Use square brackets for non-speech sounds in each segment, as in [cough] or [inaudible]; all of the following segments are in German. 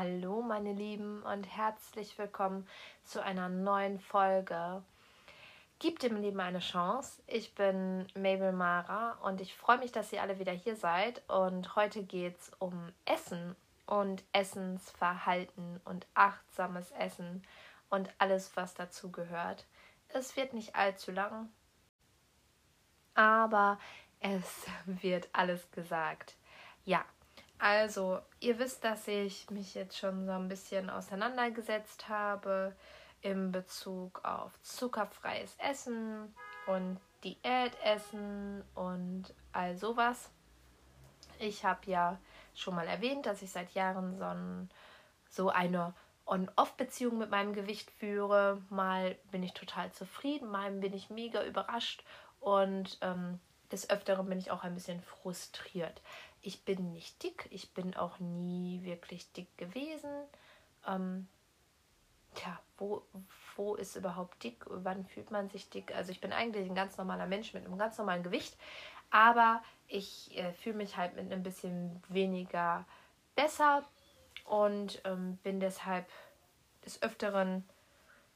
Hallo meine Lieben und herzlich willkommen zu einer neuen Folge. Gib dem Leben eine Chance. Ich bin Mabel Mara und ich freue mich, dass ihr alle wieder hier seid. Und heute geht es um Essen und Essensverhalten und achtsames Essen und alles, was dazu gehört. Es wird nicht allzu lang, aber es [laughs] wird alles gesagt. Ja, also, ihr wisst, dass ich mich jetzt schon so ein bisschen auseinandergesetzt habe in Bezug auf zuckerfreies Essen und Diätessen und all sowas. Ich habe ja schon mal erwähnt, dass ich seit Jahren so, ein, so eine On-Off-Beziehung mit meinem Gewicht führe. Mal bin ich total zufrieden, mal bin ich mega überrascht und ähm, des Öfteren bin ich auch ein bisschen frustriert ich bin nicht dick, ich bin auch nie wirklich dick gewesen. Ähm, tja, wo, wo ist überhaupt dick? Wann fühlt man sich dick? Also ich bin eigentlich ein ganz normaler Mensch mit einem ganz normalen Gewicht, aber ich äh, fühle mich halt mit ein bisschen weniger besser und ähm, bin deshalb des Öfteren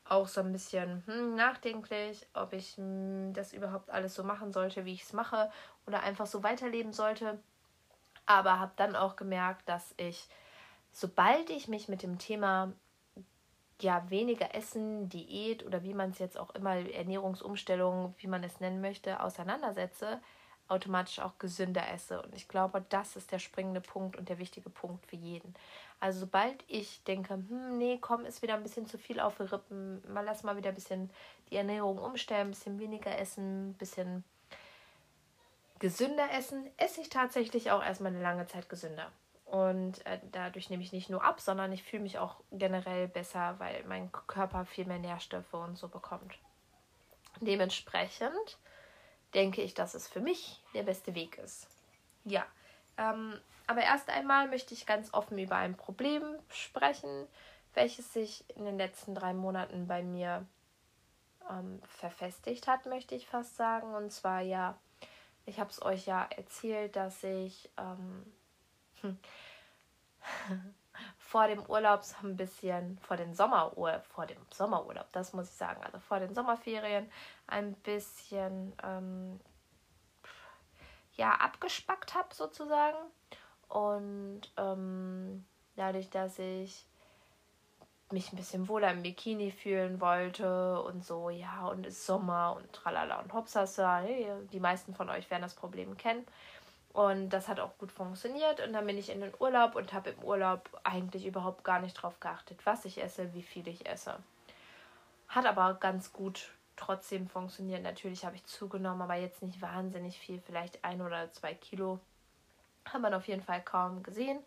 auch so ein bisschen hm, nachdenklich, ob ich hm, das überhaupt alles so machen sollte, wie ich es mache oder einfach so weiterleben sollte aber habe dann auch gemerkt, dass ich, sobald ich mich mit dem Thema ja weniger Essen, Diät oder wie man es jetzt auch immer, Ernährungsumstellung, wie man es nennen möchte, auseinandersetze, automatisch auch gesünder esse. Und ich glaube, das ist der springende Punkt und der wichtige Punkt für jeden. Also sobald ich denke, hm, nee, komm, ist wieder ein bisschen zu viel auf Rippen, mal lass mal wieder ein bisschen die Ernährung umstellen, ein bisschen weniger essen, ein bisschen gesünder essen, esse ich tatsächlich auch erstmal eine lange Zeit gesünder. Und äh, dadurch nehme ich nicht nur ab, sondern ich fühle mich auch generell besser, weil mein Körper viel mehr Nährstoffe und so bekommt. Dementsprechend denke ich, dass es für mich der beste Weg ist. Ja, ähm, aber erst einmal möchte ich ganz offen über ein Problem sprechen, welches sich in den letzten drei Monaten bei mir ähm, verfestigt hat, möchte ich fast sagen. Und zwar ja ich habe es euch ja erzählt, dass ich ähm, [laughs] vor dem Urlaub so ein bisschen, vor, den Sommerur vor dem Sommerurlaub, das muss ich sagen, also vor den Sommerferien ein bisschen ähm, ja, abgespackt habe sozusagen. Und ähm, dadurch, dass ich mich ein bisschen wohler im Bikini fühlen wollte und so, ja, und es ist Sommer und tralala und hopsasa. Die meisten von euch werden das Problem kennen. Und das hat auch gut funktioniert. Und dann bin ich in den Urlaub und habe im Urlaub eigentlich überhaupt gar nicht drauf geachtet, was ich esse, wie viel ich esse. Hat aber ganz gut trotzdem funktioniert. Natürlich habe ich zugenommen, aber jetzt nicht wahnsinnig viel, vielleicht ein oder zwei Kilo. Hat man auf jeden Fall kaum gesehen.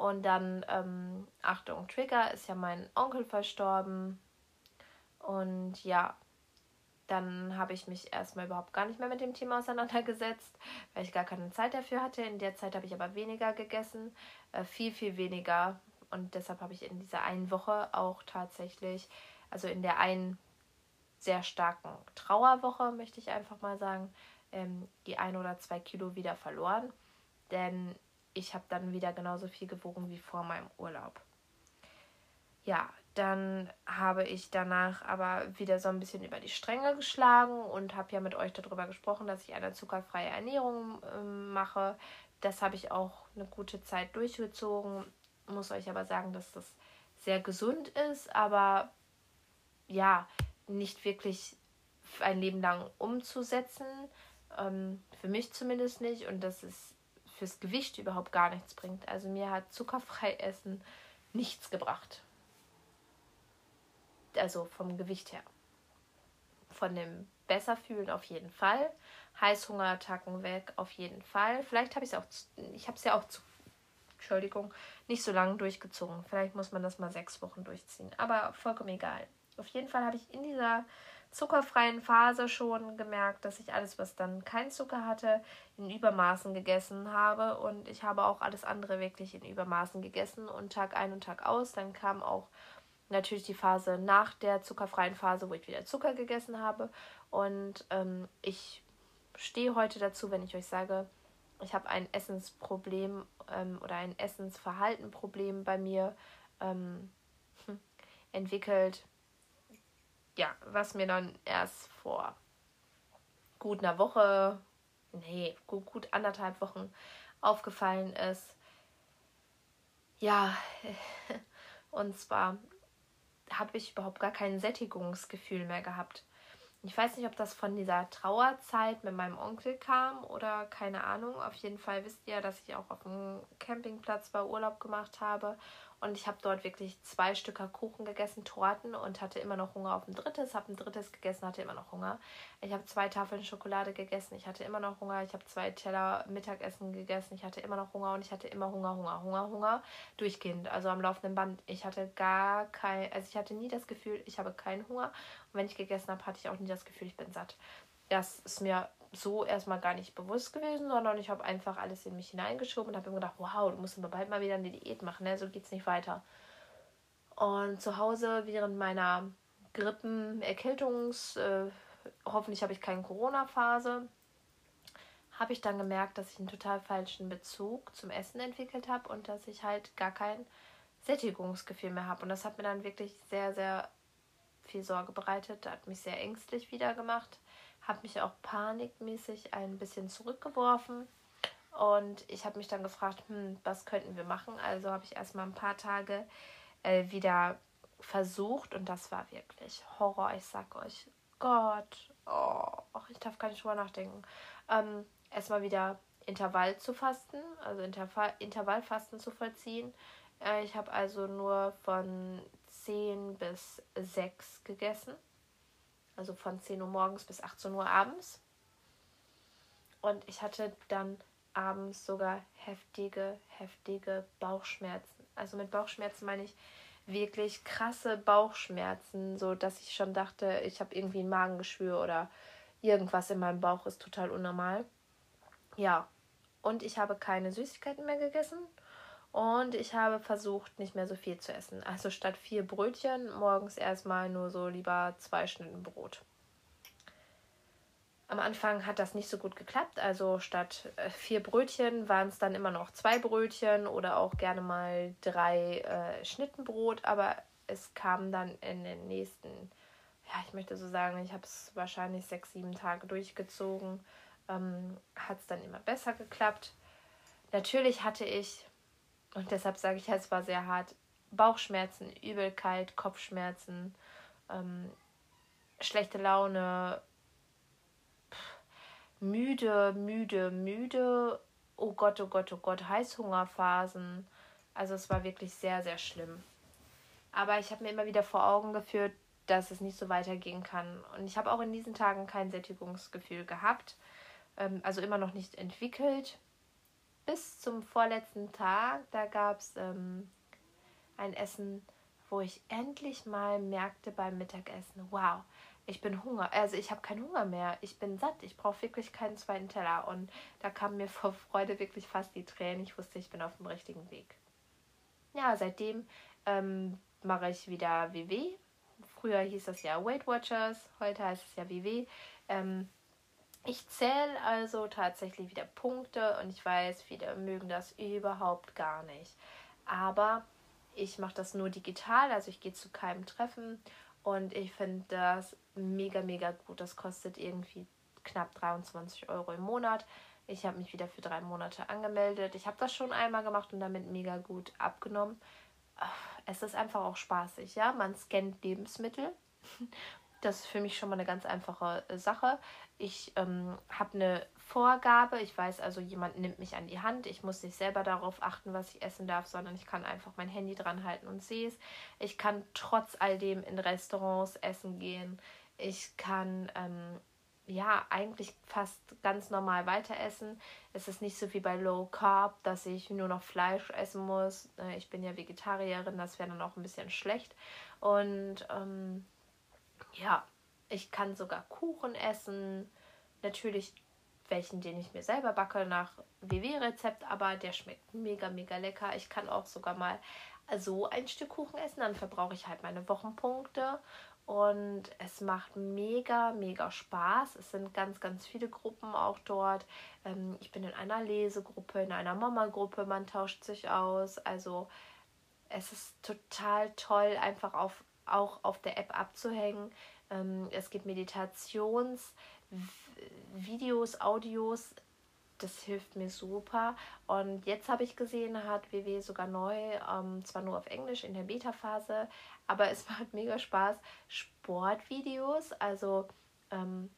Und dann, ähm, Achtung, Trigger, ist ja mein Onkel verstorben. Und ja, dann habe ich mich erstmal überhaupt gar nicht mehr mit dem Thema auseinandergesetzt, weil ich gar keine Zeit dafür hatte. In der Zeit habe ich aber weniger gegessen, äh, viel, viel weniger. Und deshalb habe ich in dieser einen Woche auch tatsächlich, also in der einen sehr starken Trauerwoche, möchte ich einfach mal sagen, ähm, die ein oder zwei Kilo wieder verloren. Denn ich habe dann wieder genauso viel gewogen wie vor meinem Urlaub. Ja, dann habe ich danach aber wieder so ein bisschen über die Stränge geschlagen und habe ja mit euch darüber gesprochen, dass ich eine zuckerfreie Ernährung äh, mache. Das habe ich auch eine gute Zeit durchgezogen. Muss euch aber sagen, dass das sehr gesund ist, aber ja, nicht wirklich ein Leben lang umzusetzen. Ähm, für mich zumindest nicht. Und das ist fürs Gewicht überhaupt gar nichts bringt. Also mir hat zuckerfrei Essen nichts gebracht. Also vom Gewicht her. Von dem Besserfühlen auf jeden Fall. Heißhungerattacken weg auf jeden Fall. Vielleicht habe ich es auch, ich habe es ja auch zu, Entschuldigung, nicht so lange durchgezogen. Vielleicht muss man das mal sechs Wochen durchziehen. Aber vollkommen egal. Auf jeden Fall habe ich in dieser zuckerfreien Phase schon gemerkt, dass ich alles, was dann kein Zucker hatte, in Übermaßen gegessen habe. Und ich habe auch alles andere wirklich in Übermaßen gegessen und Tag ein und Tag aus. Dann kam auch natürlich die Phase nach der zuckerfreien Phase, wo ich wieder Zucker gegessen habe. Und ähm, ich stehe heute dazu, wenn ich euch sage, ich habe ein Essensproblem ähm, oder ein Essensverhaltenproblem bei mir ähm, [laughs] entwickelt, ja, was mir dann erst vor gut einer Woche, nee, gut, gut anderthalb Wochen aufgefallen ist. Ja, [laughs] und zwar habe ich überhaupt gar kein Sättigungsgefühl mehr gehabt. Ich weiß nicht, ob das von dieser Trauerzeit mit meinem Onkel kam oder keine Ahnung. Auf jeden Fall wisst ihr, dass ich auch auf dem Campingplatz bei Urlaub gemacht habe und ich habe dort wirklich zwei Stücker Kuchen gegessen, Torten und hatte immer noch Hunger auf ein drittes. Habe ein drittes gegessen, hatte immer noch Hunger. Ich habe zwei Tafeln Schokolade gegessen, ich hatte immer noch Hunger. Ich habe zwei Teller Mittagessen gegessen, ich hatte immer noch Hunger und ich hatte immer Hunger, Hunger, Hunger, Hunger. Durchgehend, also am laufenden Band. Ich hatte gar kein, also ich hatte nie das Gefühl, ich habe keinen Hunger. Und wenn ich gegessen habe, hatte ich auch nie das Gefühl, ich bin satt. Das ist mir so erstmal gar nicht bewusst gewesen, sondern ich habe einfach alles in mich hineingeschoben und habe mir gedacht, wow, du musst aber bald mal wieder eine Diät machen, ne? so es nicht weiter. Und zu Hause während meiner Grippen, Erkältungs, äh, hoffentlich habe ich keine Corona-Phase, habe ich dann gemerkt, dass ich einen total falschen Bezug zum Essen entwickelt habe und dass ich halt gar kein Sättigungsgefühl mehr habe. Und das hat mir dann wirklich sehr, sehr viel Sorge bereitet, hat mich sehr ängstlich wieder gemacht habe mich auch panikmäßig ein bisschen zurückgeworfen. Und ich habe mich dann gefragt, hm, was könnten wir machen? Also habe ich erstmal ein paar Tage äh, wieder versucht und das war wirklich Horror, ich sag euch. Gott, oh, ich darf gar nicht drüber nachdenken. Ähm, erstmal wieder Intervall zu fasten, also Intervall, Intervallfasten zu vollziehen. Äh, ich habe also nur von 10 bis 6 gegessen also von 10 Uhr morgens bis 18 Uhr abends. Und ich hatte dann abends sogar heftige, heftige Bauchschmerzen. Also mit Bauchschmerzen meine ich wirklich krasse Bauchschmerzen, so dass ich schon dachte, ich habe irgendwie ein Magengeschwür oder irgendwas in meinem Bauch ist total unnormal. Ja, und ich habe keine Süßigkeiten mehr gegessen und ich habe versucht, nicht mehr so viel zu essen. Also statt vier Brötchen morgens erstmal nur so lieber zwei Schnitten Brot. Am Anfang hat das nicht so gut geklappt. Also statt äh, vier Brötchen waren es dann immer noch zwei Brötchen oder auch gerne mal drei äh, Schnittenbrot. Aber es kam dann in den nächsten, ja, ich möchte so sagen, ich habe es wahrscheinlich sechs, sieben Tage durchgezogen. Ähm, hat es dann immer besser geklappt. Natürlich hatte ich und deshalb sage ich, es war sehr hart. Bauchschmerzen, Übelkeit, Kopfschmerzen, ähm, schlechte Laune, pff, müde, müde, müde. Oh Gott, oh Gott, oh Gott, Heißhungerphasen. Also es war wirklich sehr, sehr schlimm. Aber ich habe mir immer wieder vor Augen geführt, dass es nicht so weitergehen kann. Und ich habe auch in diesen Tagen kein Sättigungsgefühl gehabt. Ähm, also immer noch nicht entwickelt bis zum vorletzten Tag, da gab es ähm, ein Essen, wo ich endlich mal merkte beim Mittagessen, wow, ich bin Hunger, also ich habe keinen Hunger mehr, ich bin satt, ich brauche wirklich keinen zweiten Teller. Und da kam mir [laughs] vor Freude wirklich fast die Tränen. Ich wusste, ich bin auf dem richtigen Weg. Ja, seitdem ähm, mache ich wieder WW. Früher hieß das ja Weight Watchers, heute heißt es ja WW. Ähm, ich zähle also tatsächlich wieder Punkte und ich weiß, viele mögen das überhaupt gar nicht. Aber ich mache das nur digital, also ich gehe zu keinem Treffen und ich finde das mega, mega gut. Das kostet irgendwie knapp 23 Euro im Monat. Ich habe mich wieder für drei Monate angemeldet. Ich habe das schon einmal gemacht und damit mega gut abgenommen. Es ist einfach auch spaßig, ja. Man scannt Lebensmittel. Das ist für mich schon mal eine ganz einfache Sache. Ich ähm, habe eine Vorgabe. Ich weiß also, jemand nimmt mich an die Hand. Ich muss nicht selber darauf achten, was ich essen darf, sondern ich kann einfach mein Handy dran halten und sehe es. Ich kann trotz all dem in Restaurants essen gehen. Ich kann ähm, ja eigentlich fast ganz normal weiter essen. Es ist nicht so wie bei Low Carb, dass ich nur noch Fleisch essen muss. Äh, ich bin ja Vegetarierin, das wäre dann auch ein bisschen schlecht. Und ähm, ja, ich kann sogar Kuchen essen. Natürlich welchen, den ich mir selber backe nach WW-Rezept, aber der schmeckt mega, mega lecker. Ich kann auch sogar mal so ein Stück Kuchen essen, dann verbrauche ich halt meine Wochenpunkte und es macht mega, mega Spaß. Es sind ganz, ganz viele Gruppen auch dort. Ähm, ich bin in einer Lesegruppe, in einer Mama-Gruppe, man tauscht sich aus. Also es ist total toll, einfach auf, auch auf der App abzuhängen. Ähm, es gibt Meditationsvideos, Audios. Das hilft mir super. Und jetzt habe ich gesehen, hat WW sogar neu, ähm, zwar nur auf Englisch in der Beta-Phase, aber [laughs] es macht mega Spaß. Sportvideos, also ähm,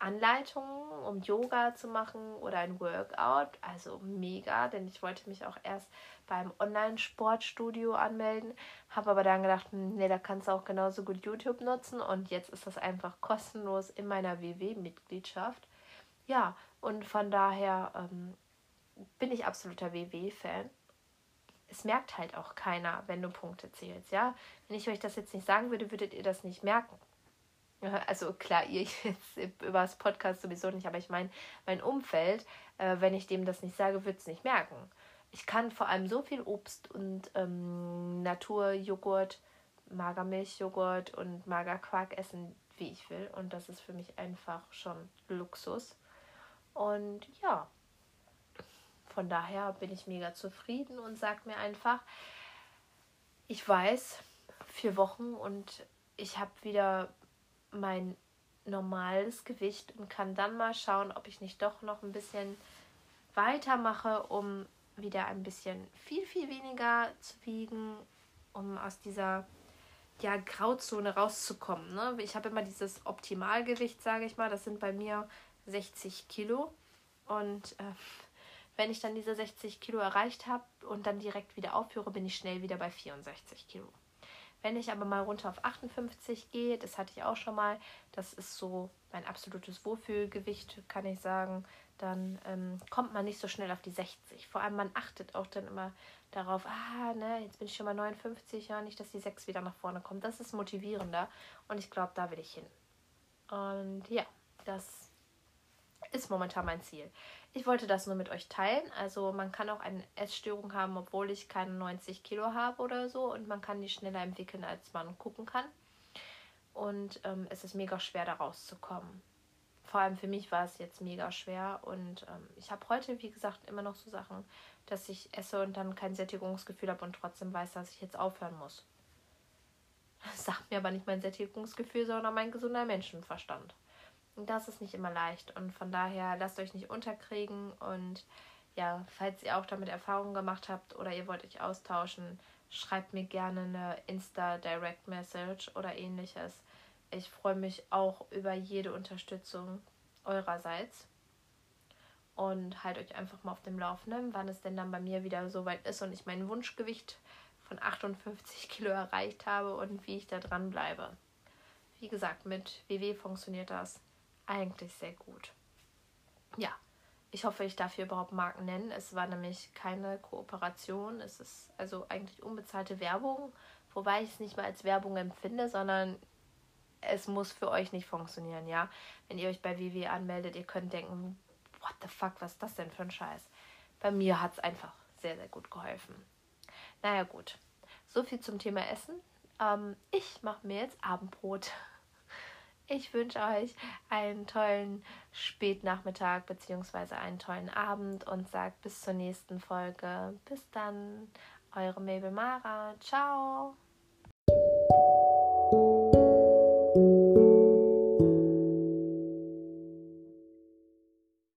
Anleitungen, um Yoga zu machen oder ein Workout. Also mega, denn ich wollte mich auch erst beim Online-Sportstudio anmelden, habe aber dann gedacht, hm, nee, da kannst du auch genauso gut YouTube nutzen und jetzt ist das einfach kostenlos in meiner WW-Mitgliedschaft. Ja, und von daher ähm, bin ich absoluter WW-Fan. Es merkt halt auch keiner, wenn du Punkte zählst, ja. Wenn ich euch das jetzt nicht sagen würde, würdet ihr das nicht merken. Also klar, ihr [laughs] jetzt über das Podcast sowieso nicht, aber ich meine, mein Umfeld, äh, wenn ich dem das nicht sage, wird es nicht merken. Ich kann vor allem so viel Obst und ähm, Naturjoghurt, Magermilchjoghurt und Magerquark essen, wie ich will. Und das ist für mich einfach schon Luxus. Und ja, von daher bin ich mega zufrieden und sage mir einfach, ich weiß, vier Wochen und ich habe wieder mein normales Gewicht und kann dann mal schauen, ob ich nicht doch noch ein bisschen weitermache, um wieder ein bisschen viel, viel weniger zu wiegen, um aus dieser ja, Grauzone rauszukommen. Ne? Ich habe immer dieses Optimalgewicht, sage ich mal, das sind bei mir 60 Kilo. Und äh, wenn ich dann diese 60 Kilo erreicht habe und dann direkt wieder aufhöre, bin ich schnell wieder bei 64 Kilo. Wenn ich aber mal runter auf 58 gehe, das hatte ich auch schon mal, das ist so mein absolutes Wohlfühlgewicht, kann ich sagen, dann ähm, kommt man nicht so schnell auf die 60. Vor allem man achtet auch dann immer darauf, ah, ne, jetzt bin ich schon mal 59, ja, nicht, dass die 6 wieder nach vorne kommt. Das ist motivierender und ich glaube, da will ich hin. Und ja, das ist momentan mein Ziel. Ich wollte das nur mit euch teilen. Also man kann auch eine Essstörung haben, obwohl ich keine 90 Kilo habe oder so. Und man kann die schneller entwickeln, als man gucken kann. Und ähm, es ist mega schwer, da rauszukommen. Vor allem für mich war es jetzt mega schwer. Und ähm, ich habe heute, wie gesagt, immer noch so Sachen, dass ich esse und dann kein Sättigungsgefühl habe und trotzdem weiß, dass ich jetzt aufhören muss. Das sagt mir aber nicht mein Sättigungsgefühl, sondern mein gesunder Menschenverstand. Das ist nicht immer leicht. Und von daher lasst euch nicht unterkriegen. Und ja, falls ihr auch damit Erfahrungen gemacht habt oder ihr wollt euch austauschen, schreibt mir gerne eine Insta-Direct Message oder ähnliches. Ich freue mich auch über jede Unterstützung eurerseits. Und halt euch einfach mal auf dem Laufenden, wann es denn dann bei mir wieder so weit ist und ich mein Wunschgewicht von 58 Kilo erreicht habe und wie ich da dran bleibe. Wie gesagt, mit WW funktioniert das eigentlich sehr gut. Ja, ich hoffe, ich darf hier überhaupt Marken nennen. Es war nämlich keine Kooperation. Es ist also eigentlich unbezahlte Werbung, wobei ich es nicht mal als Werbung empfinde, sondern es muss für euch nicht funktionieren, ja. Wenn ihr euch bei WW anmeldet, ihr könnt denken, what the fuck, was ist das denn für ein Scheiß? Bei mir hat es einfach sehr, sehr gut geholfen. Naja, gut. So viel zum Thema Essen. Ähm, ich mache mir jetzt Abendbrot. Ich wünsche euch einen tollen Spätnachmittag bzw. einen tollen Abend und sage bis zur nächsten Folge. Bis dann, eure Mabel Mara. Ciao.